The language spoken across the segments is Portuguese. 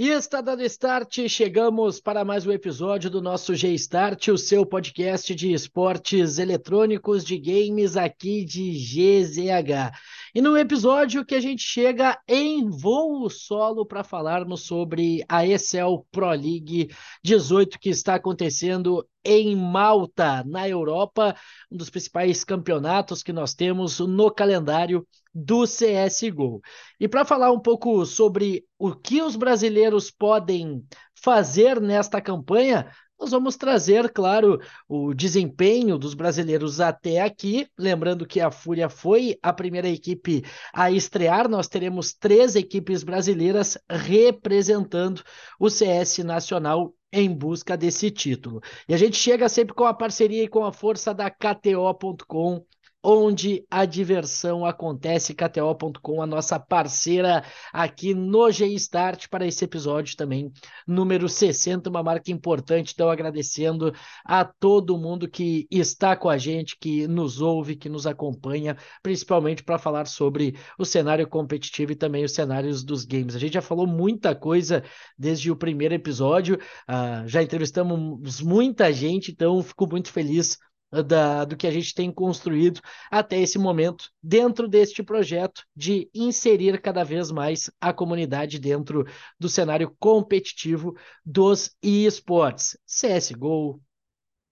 E está dando start, chegamos para mais um episódio do nosso G-Start, o seu podcast de esportes eletrônicos, de games aqui de GZH. E no episódio que a gente chega em voo solo para falarmos sobre a ESL Pro League 18 que está acontecendo em Malta, na Europa, um dos principais campeonatos que nós temos no calendário do CSGO. E para falar um pouco sobre o que os brasileiros podem fazer nesta campanha, nós vamos trazer, claro, o desempenho dos brasileiros até aqui. Lembrando que a Fúria foi a primeira equipe a estrear, nós teremos três equipes brasileiras representando o CS Nacional em busca desse título. E a gente chega sempre com a parceria e com a força da KTO.com onde a diversão acontece, KTO.com, a nossa parceira aqui no G-Start para esse episódio também, número 60, uma marca importante. Então, agradecendo a todo mundo que está com a gente, que nos ouve, que nos acompanha, principalmente para falar sobre o cenário competitivo e também os cenários dos games. A gente já falou muita coisa desde o primeiro episódio, uh, já entrevistamos muita gente, então fico muito feliz da, do que a gente tem construído até esse momento, dentro deste projeto de inserir cada vez mais a comunidade dentro do cenário competitivo dos esportes. CSGO,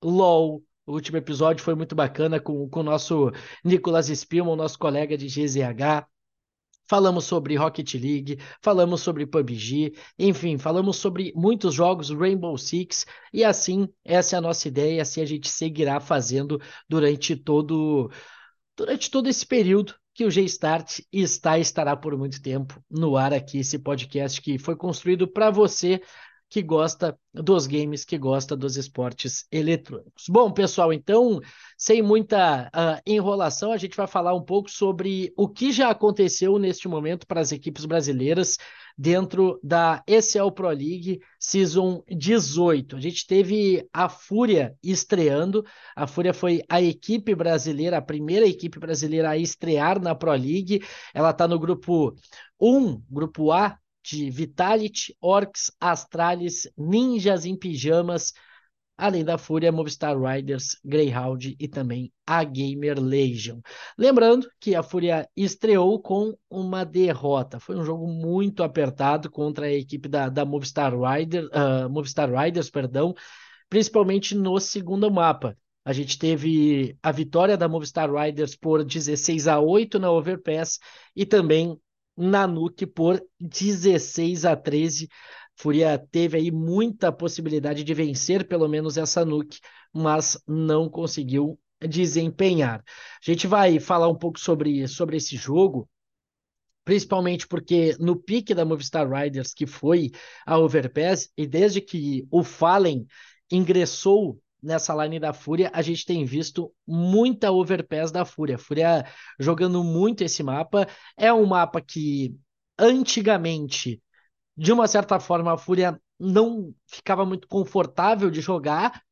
LOL. O último episódio foi muito bacana com, com o nosso Nicolas Spilman, nosso colega de GZH. Falamos sobre Rocket League, falamos sobre PUBG, enfim, falamos sobre muitos jogos Rainbow Six e assim essa é a nossa ideia, assim a gente seguirá fazendo durante todo durante todo esse período que o G-Start está e estará por muito tempo no ar aqui, esse podcast que foi construído para você que gosta dos games, que gosta dos esportes eletrônicos. Bom, pessoal, então, sem muita uh, enrolação, a gente vai falar um pouco sobre o que já aconteceu neste momento para as equipes brasileiras dentro da ECL Pro League Season 18. A gente teve a Fúria estreando. A Fúria foi a equipe brasileira, a primeira equipe brasileira a estrear na Pro League. Ela está no grupo 1, grupo A, de Vitality, Orcs, Astralis, Ninjas em Pijamas, além da Fúria, Movistar Riders, Greyhound e também a Gamer Legion. Lembrando que a Fúria estreou com uma derrota. Foi um jogo muito apertado contra a equipe da, da Movistar, Rider, uh, Movistar Riders, perdão, principalmente no segundo mapa. A gente teve a vitória da Movistar Riders por 16 a 8 na Overpass e também na Nuke por 16 a 13. Fúria teve aí muita possibilidade de vencer pelo menos essa Nuke, mas não conseguiu desempenhar. A gente vai falar um pouco sobre, sobre esse jogo, principalmente porque no pique da Movistar Riders, que foi a Overpass, e desde que o Fallen ingressou nessa line da Fúria, a gente tem visto muita overpass da Fúria. Fúria jogando muito esse mapa. É um mapa que antigamente, de uma certa forma, a Fúria não ficava muito confortável de jogar,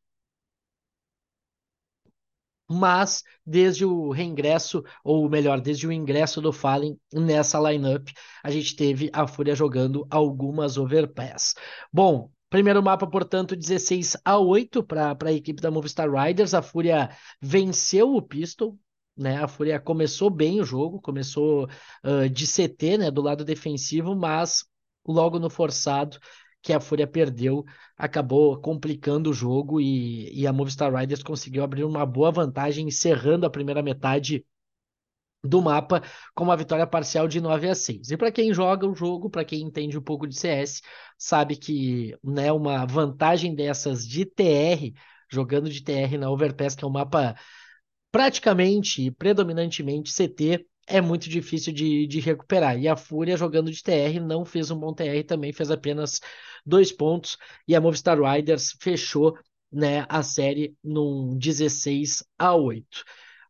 mas desde o reingresso, ou melhor, desde o ingresso do Fallen nessa lineup, a gente teve a Fúria jogando algumas overpass. Bom, Primeiro mapa, portanto, 16 a 8 para a equipe da Movistar Riders. A Fúria venceu o Pistol, né? A Fúria começou bem o jogo, começou uh, de CT, né, do lado defensivo, mas logo no forçado que a Fúria perdeu, acabou complicando o jogo e, e a Movistar Riders conseguiu abrir uma boa vantagem, encerrando a primeira metade do mapa com uma vitória parcial de 9 a 6. E para quem joga o jogo, para quem entende um pouco de CS, sabe que né, uma vantagem dessas de TR, jogando de TR na Overpass, que é um mapa praticamente e predominantemente CT, é muito difícil de, de recuperar. E a Fúria, jogando de TR, não fez um bom TR, também fez apenas dois pontos. E a Movistar Riders fechou né, a série num 16 a 8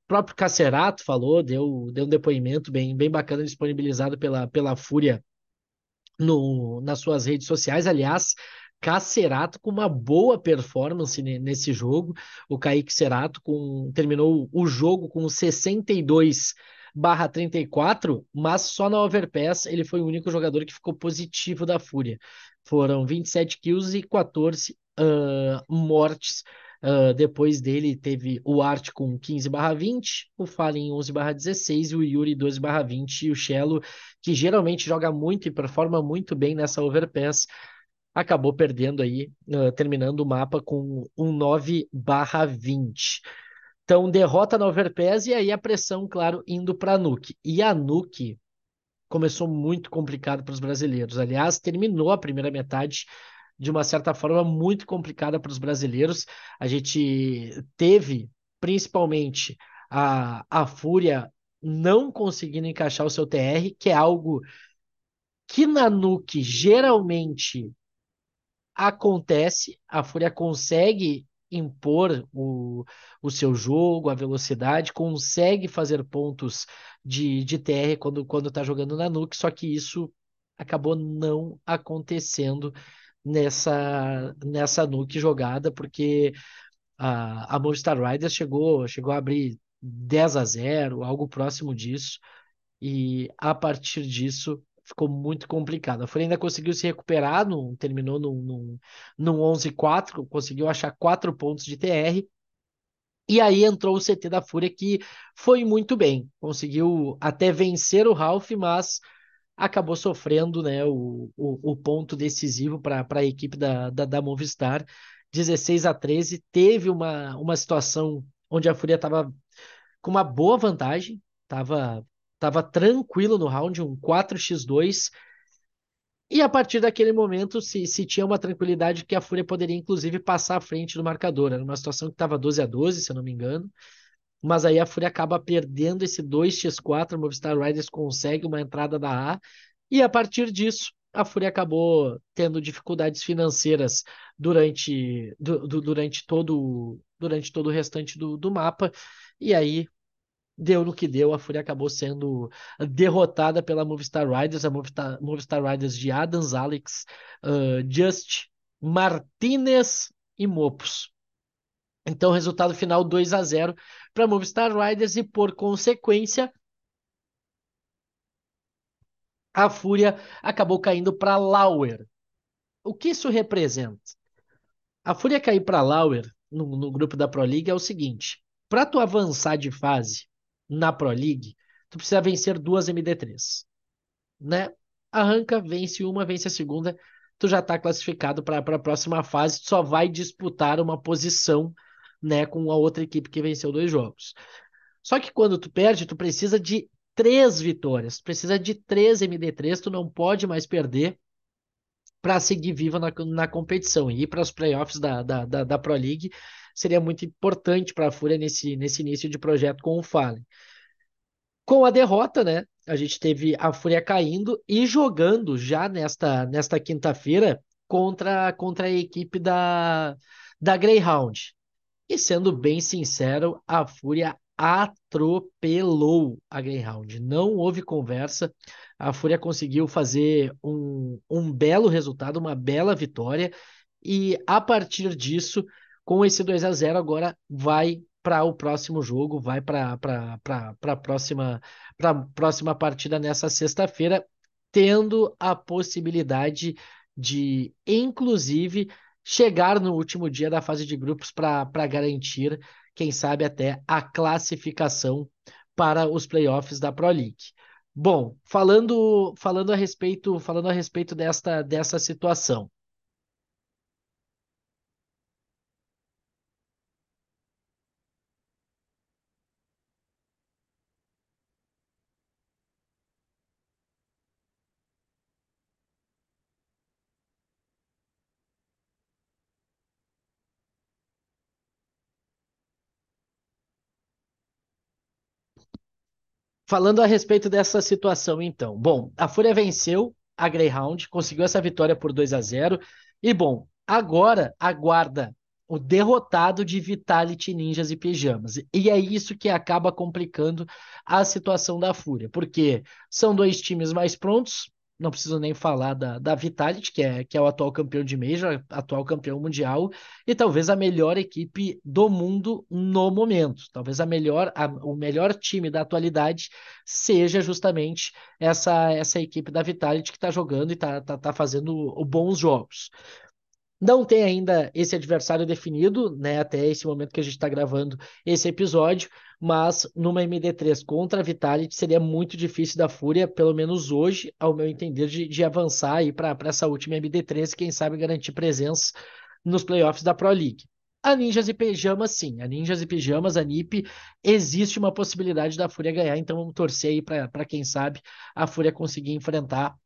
próprio Cacerato falou, deu, deu um depoimento bem, bem bacana disponibilizado pela, pela Fúria no, nas suas redes sociais. Aliás, Cacerato com uma boa performance nesse jogo. O Kaique Cerato com, terminou o jogo com 62 barra 34, mas só na Overpass ele foi o único jogador que ficou positivo da Fúria. Foram 27 kills e 14 uh, mortes. Uh, depois dele teve o Art com 15 barra 20, o Fallen 11 barra 16, o Yuri 12 barra 20 e o Shello, que geralmente joga muito e performa muito bem nessa Overpass, acabou perdendo aí, uh, terminando o mapa com um 9 barra 20. Então, derrota na Overpass e aí a pressão, claro, indo para a Nuke. E a Nuke começou muito complicado para os brasileiros. Aliás, terminou a primeira metade de uma certa forma muito complicada para os brasileiros. A gente teve, principalmente, a, a Fúria não conseguindo encaixar o seu TR, que é algo que na Nuke geralmente acontece. A Fúria consegue impor o, o seu jogo, a velocidade, consegue fazer pontos de, de TR quando, quando tá jogando na Nuke, só que isso acabou não acontecendo nessa, nessa Nuke jogada, porque a, a Movistar Riders chegou, chegou a abrir 10 a 0, algo próximo disso, e a partir disso ficou muito complicado. A Fúria ainda conseguiu se recuperar, no, terminou num, num, num 11-4, conseguiu achar 4 pontos de TR. E aí entrou o CT da Fúria, que foi muito bem. Conseguiu até vencer o Ralph, mas acabou sofrendo né, o, o, o ponto decisivo para a equipe da, da, da Movistar. 16 a 13. Teve uma, uma situação onde a Fúria estava com uma boa vantagem, estava Tava tranquilo no round, um 4x2. E a partir daquele momento se, se tinha uma tranquilidade que a Fúria poderia, inclusive, passar à frente do marcador. Era uma situação que estava 12 a 12 se eu não me engano. Mas aí a Fúria acaba perdendo esse 2x4. A Movistar Riders consegue uma entrada da A. E a partir disso, a Fúria acabou tendo dificuldades financeiras durante, du, du, durante, todo, durante todo o restante do, do mapa. E aí deu no que deu, a Fúria acabou sendo derrotada pela Movistar Riders, a Movistar, Movistar Riders de Adams, Alex, uh, Just, Martinez e Mopos. Então, resultado final 2 a 0 para Movistar Riders e, por consequência, a Fúria acabou caindo para Lauer. O que isso representa? A Fúria cair para Lauer no, no grupo da Pro League é o seguinte: para tu avançar de fase, na Pro League, tu precisa vencer duas MD3, né? Arranca, vence uma, vence a segunda, tu já está classificado para a próxima fase, tu só vai disputar uma posição, né, com a outra equipe que venceu dois jogos. Só que quando tu perde, tu precisa de três vitórias, precisa de três MD3, tu não pode mais perder para seguir viva na, na competição e ir para os playoffs da, da, da, da Pro League seria muito importante para a Fúria nesse, nesse início de projeto com o Fallen. Com a derrota, né? A gente teve a Fúria caindo e jogando já nesta, nesta quinta-feira contra, contra a equipe da, da Greyhound. E sendo bem sincero, a Fúria atropelou a Greyhound. Não houve conversa. A Fúria conseguiu fazer um, um belo resultado, uma bela vitória. E a partir disso, com esse 2 a 0 agora vai para o próximo jogo, vai para a próxima, próxima partida nessa sexta-feira, tendo a possibilidade de, inclusive, chegar no último dia da fase de grupos para garantir, quem sabe, até a classificação para os playoffs da Pro League. Bom, falando, falando a respeito, falando a respeito desta, dessa situação. Falando a respeito dessa situação, então. Bom, a Fúria venceu a Greyhound, conseguiu essa vitória por 2 a 0 E, bom, agora aguarda o derrotado de Vitality, Ninjas e Pijamas. E é isso que acaba complicando a situação da Fúria, porque são dois times mais prontos, não preciso nem falar da, da Vitality, que é, que é o atual campeão de Major, atual campeão mundial, e talvez a melhor equipe do mundo no momento. Talvez a melhor, a, o melhor time da atualidade seja justamente essa, essa equipe da Vitality que está jogando e está tá, tá fazendo bons jogos. Não tem ainda esse adversário definido, né? Até esse momento que a gente está gravando esse episódio, mas numa MD3 contra a Vitality seria muito difícil da Fúria, pelo menos hoje, ao meu entender, de, de avançar aí para essa última MD3 e quem sabe garantir presença nos playoffs da Pro League. A Ninjas e Pijamas, sim. A Ninjas e Pijamas, a NIP, existe uma possibilidade da Fúria ganhar, então vamos torcer aí para quem sabe a Fúria conseguir enfrentar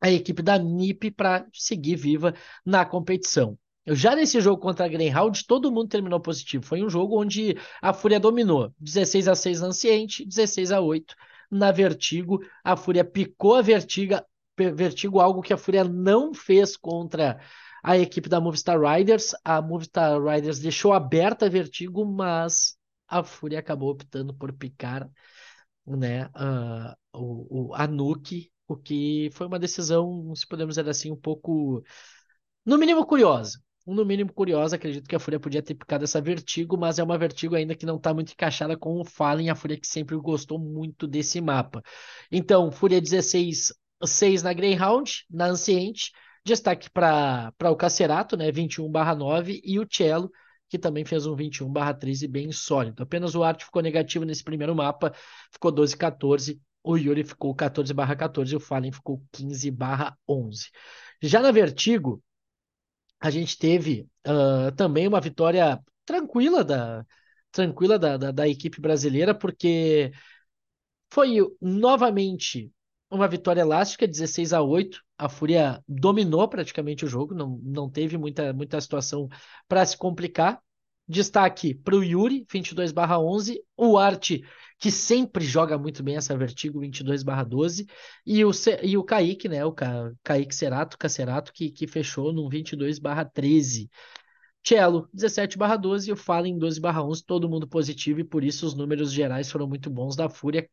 a equipe da NIP para seguir viva na competição. Já nesse jogo contra a Greyhound, todo mundo terminou positivo. Foi um jogo onde a Fúria dominou. 16 a 6 na Anciente, 16 a 8 na Vertigo. A Fúria picou a Vertiga, Vertigo, algo que a Fúria não fez contra a equipe da Movistar Riders. A Movistar Riders deixou aberta a Vertigo, mas a Fúria acabou optando por picar né, uh, o, o, a Nuke o que foi uma decisão, se podemos dizer assim, um pouco, no mínimo curiosa. No mínimo curiosa, acredito que a Fúria podia ter picado essa Vertigo, mas é uma Vertigo ainda que não está muito encaixada com o Fallen, a Fúria que sempre gostou muito desse mapa. Então, Fúria 16, 6 na Greyhound, na Anciente, destaque para o Cacerato, né, 21/9, e o Cello, que também fez um 21/13 bem sólido. Apenas o Art ficou negativo nesse primeiro mapa, ficou 12-14 o Yuri ficou 14 barra 14 e o Fallen ficou 15 barra 11. Já na Vertigo, a gente teve uh, também uma vitória tranquila da, tranquila da, da, da equipe brasileira, porque foi novamente uma vitória elástica, 16 a 8. A Fúria dominou praticamente o jogo, não, não teve muita, muita situação para se complicar. Destaque para o Yuri, 22/11, o Arte, que sempre joga muito bem essa Vertigo, 22/12, e o, C... e o Kaique, né? O Ca... Kaique Cerato, Cacerato, que, que fechou no 22/13. Cello, 17/12, e o Fallen, 12/11, todo mundo positivo, e por isso os números gerais foram muito bons da Fúria.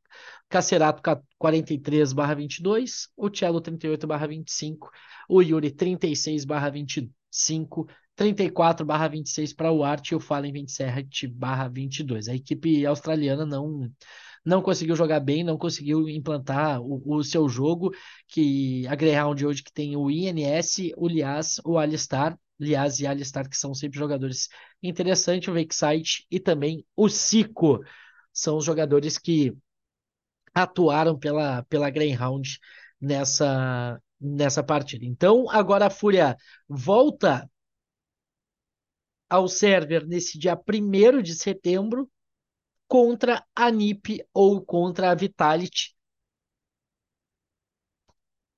Cacerato, 43/22, o Cello, 38/25, o Yuri, 36/25. 34/26 para o Art e o Fallen 27/22. A equipe australiana não não conseguiu jogar bem, não conseguiu implantar o, o seu jogo, que a Greyhound hoje que tem o INS, o Lias, o Alistar, Lias e Alistar, que são sempre jogadores interessantes, o Vexite e também o Sico, são os jogadores que atuaram pela, pela Greyhound nessa, nessa partida. Então, agora a Fúria volta ao server nesse dia 1 de setembro contra a NIP ou contra a Vitality.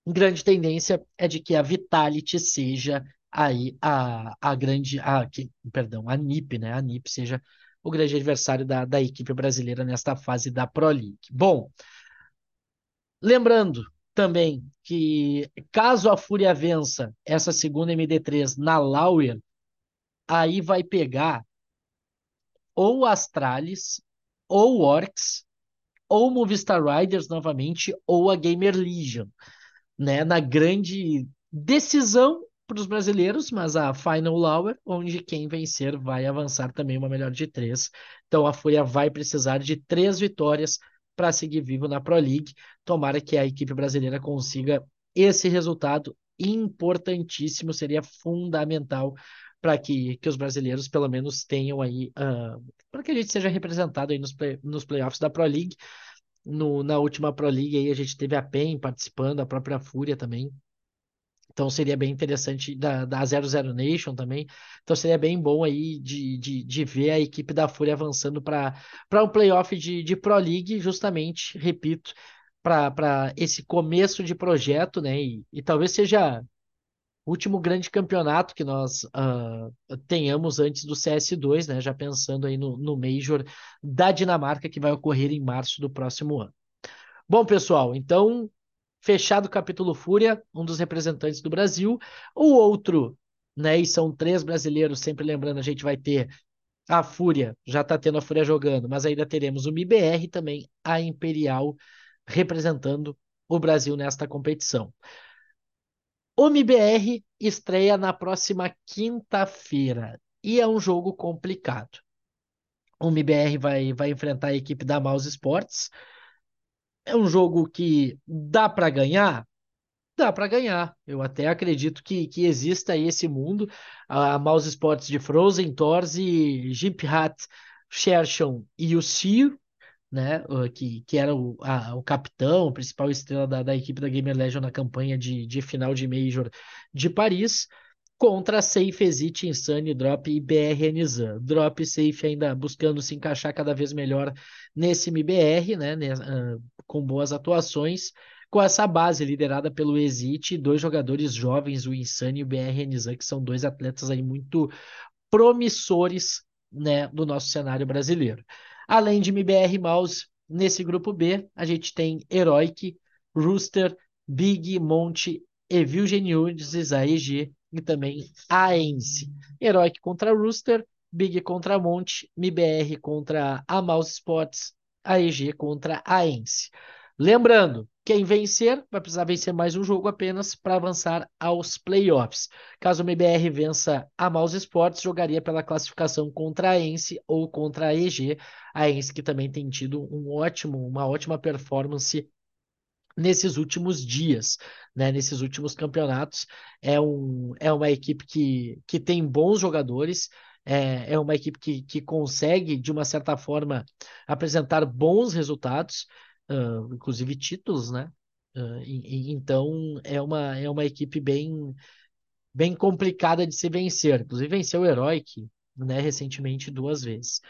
Grande tendência é de que a Vitality seja aí a, a grande, a, que, perdão, a NIP, né? A NIP seja o grande adversário da, da equipe brasileira nesta fase da Pro League. Bom, lembrando também que caso a Fúria vença essa segunda MD3 na Lauer, aí vai pegar ou Astralis, ou Orcs, ou Movistar Riders novamente, ou a Gamer Legion, né? Na grande decisão para os brasileiros, mas a Final Hour, onde quem vencer vai avançar também uma melhor de três. Então a Fúria vai precisar de três vitórias para seguir vivo na Pro League. Tomara que a equipe brasileira consiga esse resultado importantíssimo, seria fundamental para que, que os brasileiros pelo menos tenham aí, uh, para que a gente seja representado aí nos, play, nos playoffs da Pro League. No, na última Pro League aí a gente teve a PEN participando, a própria Fúria também. Então seria bem interessante da, da 00 Nation também. Então seria bem bom aí de, de, de ver a equipe da Fúria avançando para um playoff de, de Pro League, justamente, repito, para esse começo de projeto, né? E, e talvez seja último grande campeonato que nós uh, tenhamos antes do CS2, né? Já pensando aí no, no Major da Dinamarca que vai ocorrer em março do próximo ano. Bom, pessoal, então fechado o capítulo Fúria, um dos representantes do Brasil. O outro, né? E são três brasileiros, sempre lembrando, a gente vai ter a Fúria, já está tendo a Fúria jogando, mas ainda teremos o MIBR também, a Imperial representando o Brasil nesta competição. O MBR estreia na próxima quinta-feira e é um jogo complicado. O MBR vai, vai enfrentar a equipe da Mouse Sports. É um jogo que dá para ganhar? Dá para ganhar. Eu até acredito que, que exista esse mundo. A Mouse Sports de Frozen, Torzi, Hat, Shershon e o Sio né, que, que era o, a, o capitão, principal estrela da, da equipe da Gamer Legion na campanha de, de final de Major de Paris, contra Safe Exit, Insane, Drop e BR Nizam. Drop e Safe ainda buscando se encaixar cada vez melhor nesse MBR, né, né com boas atuações, com essa base liderada pelo Exit, dois jogadores jovens, o Insane e o BR Nizam, que são dois atletas aí muito promissores né, do nosso cenário brasileiro. Além de MBR Mouse, nesse grupo B, a gente tem Heroic, Rooster, Big, Monte, Evil Geniuses, AEG e também Aense. Heroic contra Rooster, Big contra Monte, MBR contra a Mouse Sports, AEG contra Aense. Lembrando, quem vencer vai precisar vencer mais um jogo apenas para avançar aos playoffs. Caso o MBR vença a Mouse Sports, jogaria pela classificação contra a Ence ou contra a EG. A Ence que também tem tido um ótimo, uma ótima performance nesses últimos dias, né, nesses últimos campeonatos. É, um, é uma equipe que, que tem bons jogadores, é, é uma equipe que, que consegue, de uma certa forma, apresentar bons resultados uh, inclusive títulos, né? Uh, e, e, então é uma, é uma equipe bem, bem complicada de se vencer. Inclusive venceu o Heroic né, recentemente duas vezes.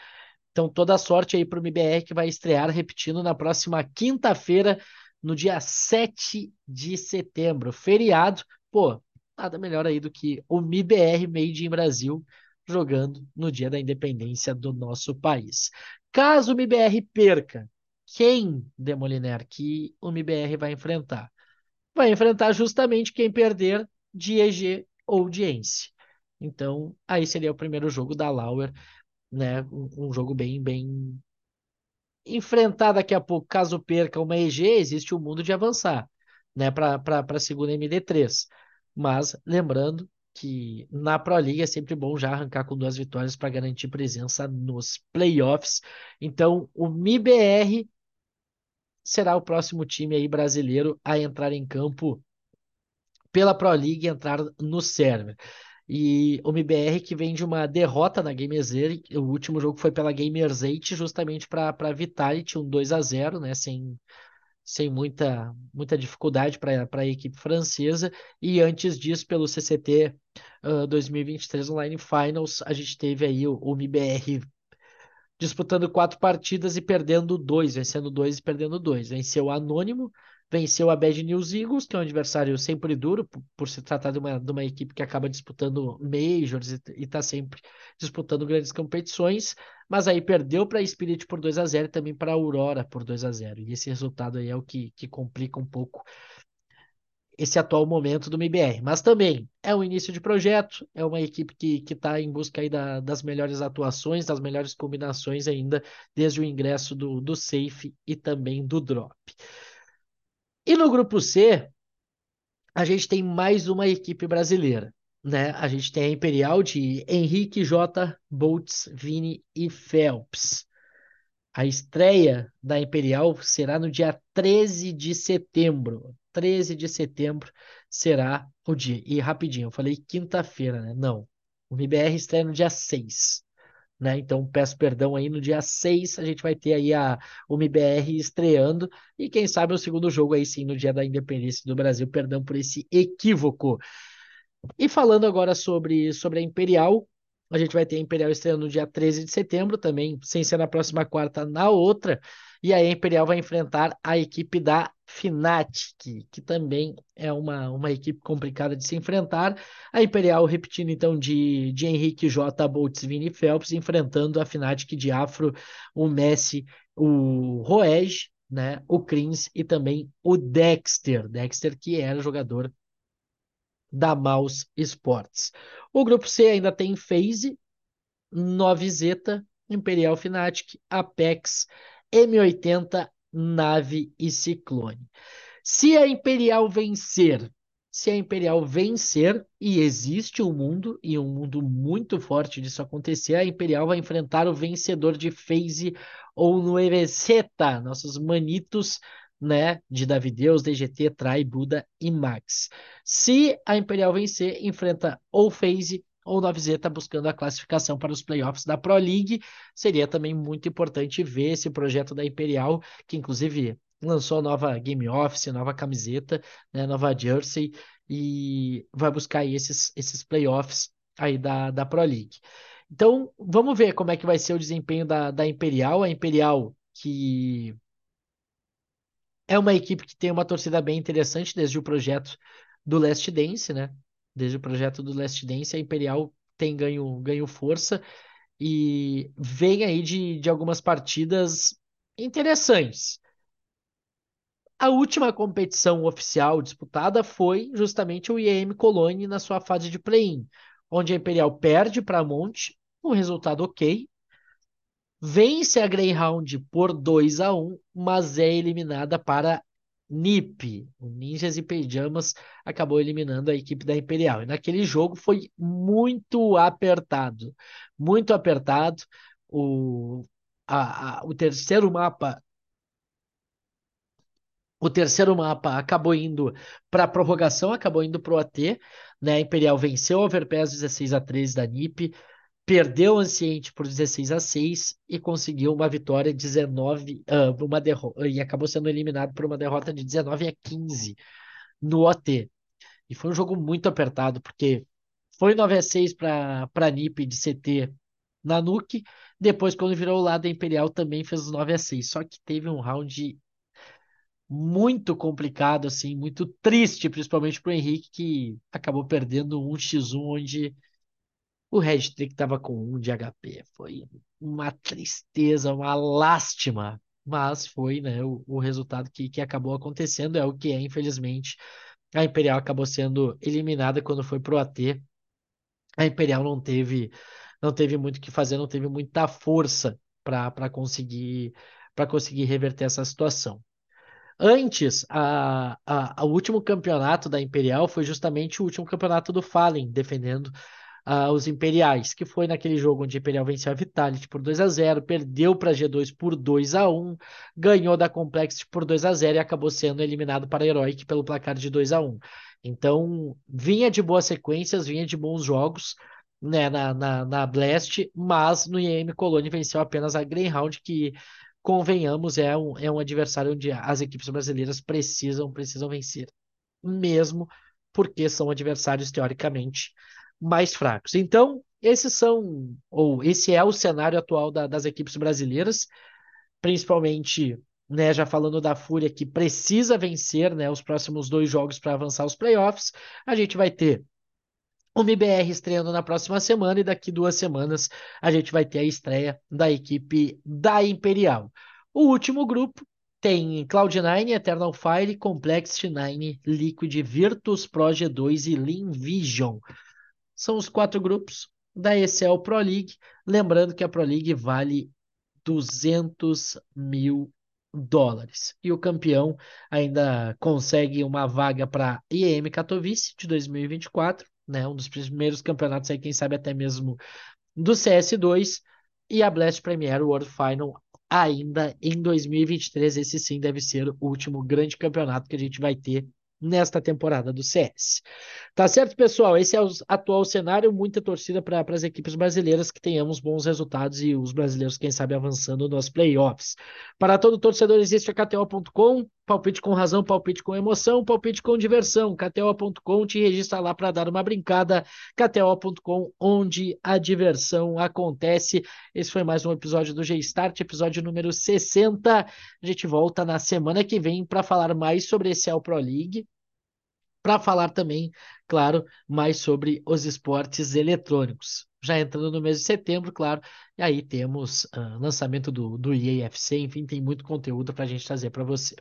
Então toda a sorte aí para o MBR que vai estrear, repetindo, na próxima quinta-feira, no dia 7 de setembro. Feriado, pô, nada melhor aí do que o MBR Made in Brasil jogando no dia da independência do nosso país. Caso o MBR perca, quem, Demoliner, que o MBR vai enfrentar? Vai enfrentar justamente quem perder de EG ou de Ence. Então, aí seria o primeiro jogo da Lauer, né? Um, jogo bem, bem enfrentar daqui a pouco, caso perca uma EG, existe o um mundo de avançar, né, para a segunda MD3. Mas lembrando que na Pro League é sempre bom já arrancar com duas vitórias para garantir presença nos playoffs. Então, o MIBR será o próximo time aí brasileiro a entrar em campo pela Pro League e entrar no server. E o MBR que vem de uma derrota na Gamers 8, o último jogo foi pela Gamers 8, justamente para Vitality, um 2 a 0 né? Sem, sem muita, muita dificuldade para a equipe francesa. E antes disso, pelo CCT uh, 2023 Online Finals, a gente teve aí o, o MBR disputando quatro partidas e perdendo dois, vencendo dois e perdendo dois. Venceu o Anônimo, venceu a Bad News Eagles, que é um adversário sempre duro, por, por se tratar de uma, de uma equipe que acaba disputando Majors e está sempre disputando grandes competições, mas aí perdeu para a Spirit por 2 a 0 e também para a Aurora por 2 a 0 E esse resultado aí é o que, que complica um pouco esse atual momento do MBR. Mas também é um início de projeto, é uma equipe que está em busca aí da, das melhores atuações, das melhores combinações ainda, desde o ingresso do, do Safe e também do Drop. E no grupo C, a gente tem mais uma equipe brasileira. Né? A gente tem a Imperial de Henrique J, Boltz, Vini e Phelps. A estreia da Imperial será no dia 13 de setembro. 13 de setembro será o dia. E rapidinho, eu falei quinta-feira, né? Não. O MBR estreia no dia 6. Né? Então peço perdão aí no dia 6 a gente vai ter aí a MBR estreando e quem sabe o segundo jogo aí sim no dia da independência do Brasil, perdão por esse equívoco. E falando agora sobre sobre a Imperial, a gente vai ter a Imperial estreando no dia 13 de setembro também, sem ser na próxima quarta, na outra. E aí a Imperial vai enfrentar a equipe da Fnatic, que também é uma, uma equipe complicada de se enfrentar. A Imperial repetindo então de, de Henrique J, Boltz, Vini Phelps, enfrentando a Fnatic de Afro, o Messi, o Roege, né, o Crins e também o Dexter. Dexter que era jogador da Mouse Sports. O grupo C ainda tem FaZe, 9zeta, Imperial Fnatic, Apex, M80, Nave e Ciclone. Se a Imperial vencer, se a Imperial vencer, e existe um mundo, e um mundo muito forte disso acontecer, a Imperial vai enfrentar o vencedor de FaZe ou no nossos manitos né, de Davideus, DGT, Trai, Buda e Max. Se a Imperial vencer, enfrenta ou FaZe ou 9Z está buscando a classificação para os playoffs da Pro League. Seria também muito importante ver esse projeto da Imperial, que inclusive lançou nova Game Office, nova camiseta, né, nova jersey, e vai buscar esses, esses playoffs aí da, da Pro League. Então, vamos ver como é que vai ser o desempenho da, da Imperial. A Imperial que é uma equipe que tem uma torcida bem interessante desde o projeto do Last Dance, né? Desde o projeto do Last Dance, a Imperial tem ganho, ganho força e vem aí de, de algumas partidas interessantes. A última competição oficial disputada foi justamente o IEM Cologne na sua fase de play-in, onde a Imperial perde para a Monte, um resultado ok, vence a Greyhound por 2 a 1 mas é eliminada para NiP. O Ninjas e Pijamas acabou eliminando a equipe da Imperial. E naquele jogo foi muito apertado. Muito apertado. O, a, a, o terceiro mapa. O terceiro mapa acabou indo para a prorrogação, acabou indo para o AT. Né? A Imperial venceu o Overpass 16 a 13 da NiP perdeu o Anciente por 16 a 6 e conseguiu uma vitória 19, uh, uma derrota, e acabou sendo eliminado por uma derrota de 19 a 15 no OT. E foi um jogo muito apertado, porque foi 9 a 6 para a NiP de CT na Nuke, depois quando virou o lado Imperial também fez os 9 a 6, só que teve um round muito complicado assim, muito triste, principalmente para o Henrique que acabou perdendo um x1 onde o Red estava com um de HP. Foi uma tristeza, uma lástima. Mas foi né, o, o resultado que, que acabou acontecendo. É o que é, infelizmente. A Imperial acabou sendo eliminada quando foi pro AT. A Imperial não teve, não teve muito o que fazer, não teve muita força para conseguir para conseguir reverter essa situação. Antes, a, a, o último campeonato da Imperial foi justamente o último campeonato do Fallen, defendendo uh, os Imperiais, que foi naquele jogo onde a Imperial venceu a Vitality por 2 a 0 perdeu para a G2 por 2 a 1 ganhou da Complexity por 2 a 0 e acabou sendo eliminado para a Heroic pelo placar de 2 a 1 Então, vinha de boas sequências, vinha de bons jogos, né, na, na, na Blast, mas no IEM Colônia venceu apenas a Greyhound, que convenhamos, é um, é um adversário onde as equipes brasileiras precisam, precisam vencer, mesmo porque são adversários teoricamente mais fracos. Então, esses são, ou esse é o cenário atual da, das equipes brasileiras, principalmente, né, já falando da Fúria, que precisa vencer né, os próximos dois jogos para avançar os playoffs. A gente vai ter o MBR estreando na próxima semana e daqui duas semanas a gente vai ter a estreia da equipe da Imperial. O último grupo tem Cloud9, Eternal Fire, Complexity 9, Liquid, Virtus, Pro G2 e Lean Vision são os quatro grupos da ECL Pro League. Lembrando que a Pro League vale 200 mil dólares. E o campeão ainda consegue uma vaga para IEM Katowice de 2024, né? Um dos primeiros campeonatos aí, quem sabe até mesmo do CS2 e a Blast Premier World Final ainda em 2023. Esse sim deve ser o último grande campeonato que a gente vai ter nesta temporada do CS. Tá certo, pessoal? Esse é o atual cenário. Muita torcida para as equipes brasileiras que tenhamos bons resultados e os brasileiros, quem sabe, avançando nos playoffs. Para todo torcedor existe a KTO.com. Palpite com razão, palpite com emoção, palpite com diversão. KTO.com te registra lá para dar uma brincada. KTO.com, onde a diversão acontece. Esse foi mais um episódio do G-Start, episódio número 60. A gente volta na semana que vem para falar mais sobre esse El Pro League para falar também, claro, mais sobre os esportes eletrônicos. Já entrando no mês de setembro, claro. E aí temos uh, lançamento do, do EAFC, enfim, tem muito conteúdo para a gente trazer para você.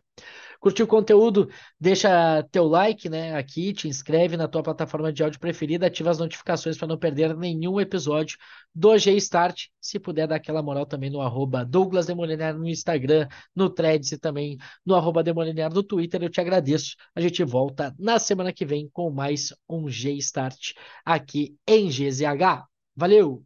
Curtiu o conteúdo? Deixa teu like, né? Aqui, te inscreve na tua plataforma de áudio preferida, ativa as notificações para não perder nenhum episódio do G-Start. Se puder dar aquela moral também no arroba Douglas Demoliner no Instagram, no Threads e também no arroba Demoliner no Twitter, eu te agradeço. A gente volta na semana que vem com mais um G-Start aqui em GZH. Valeu!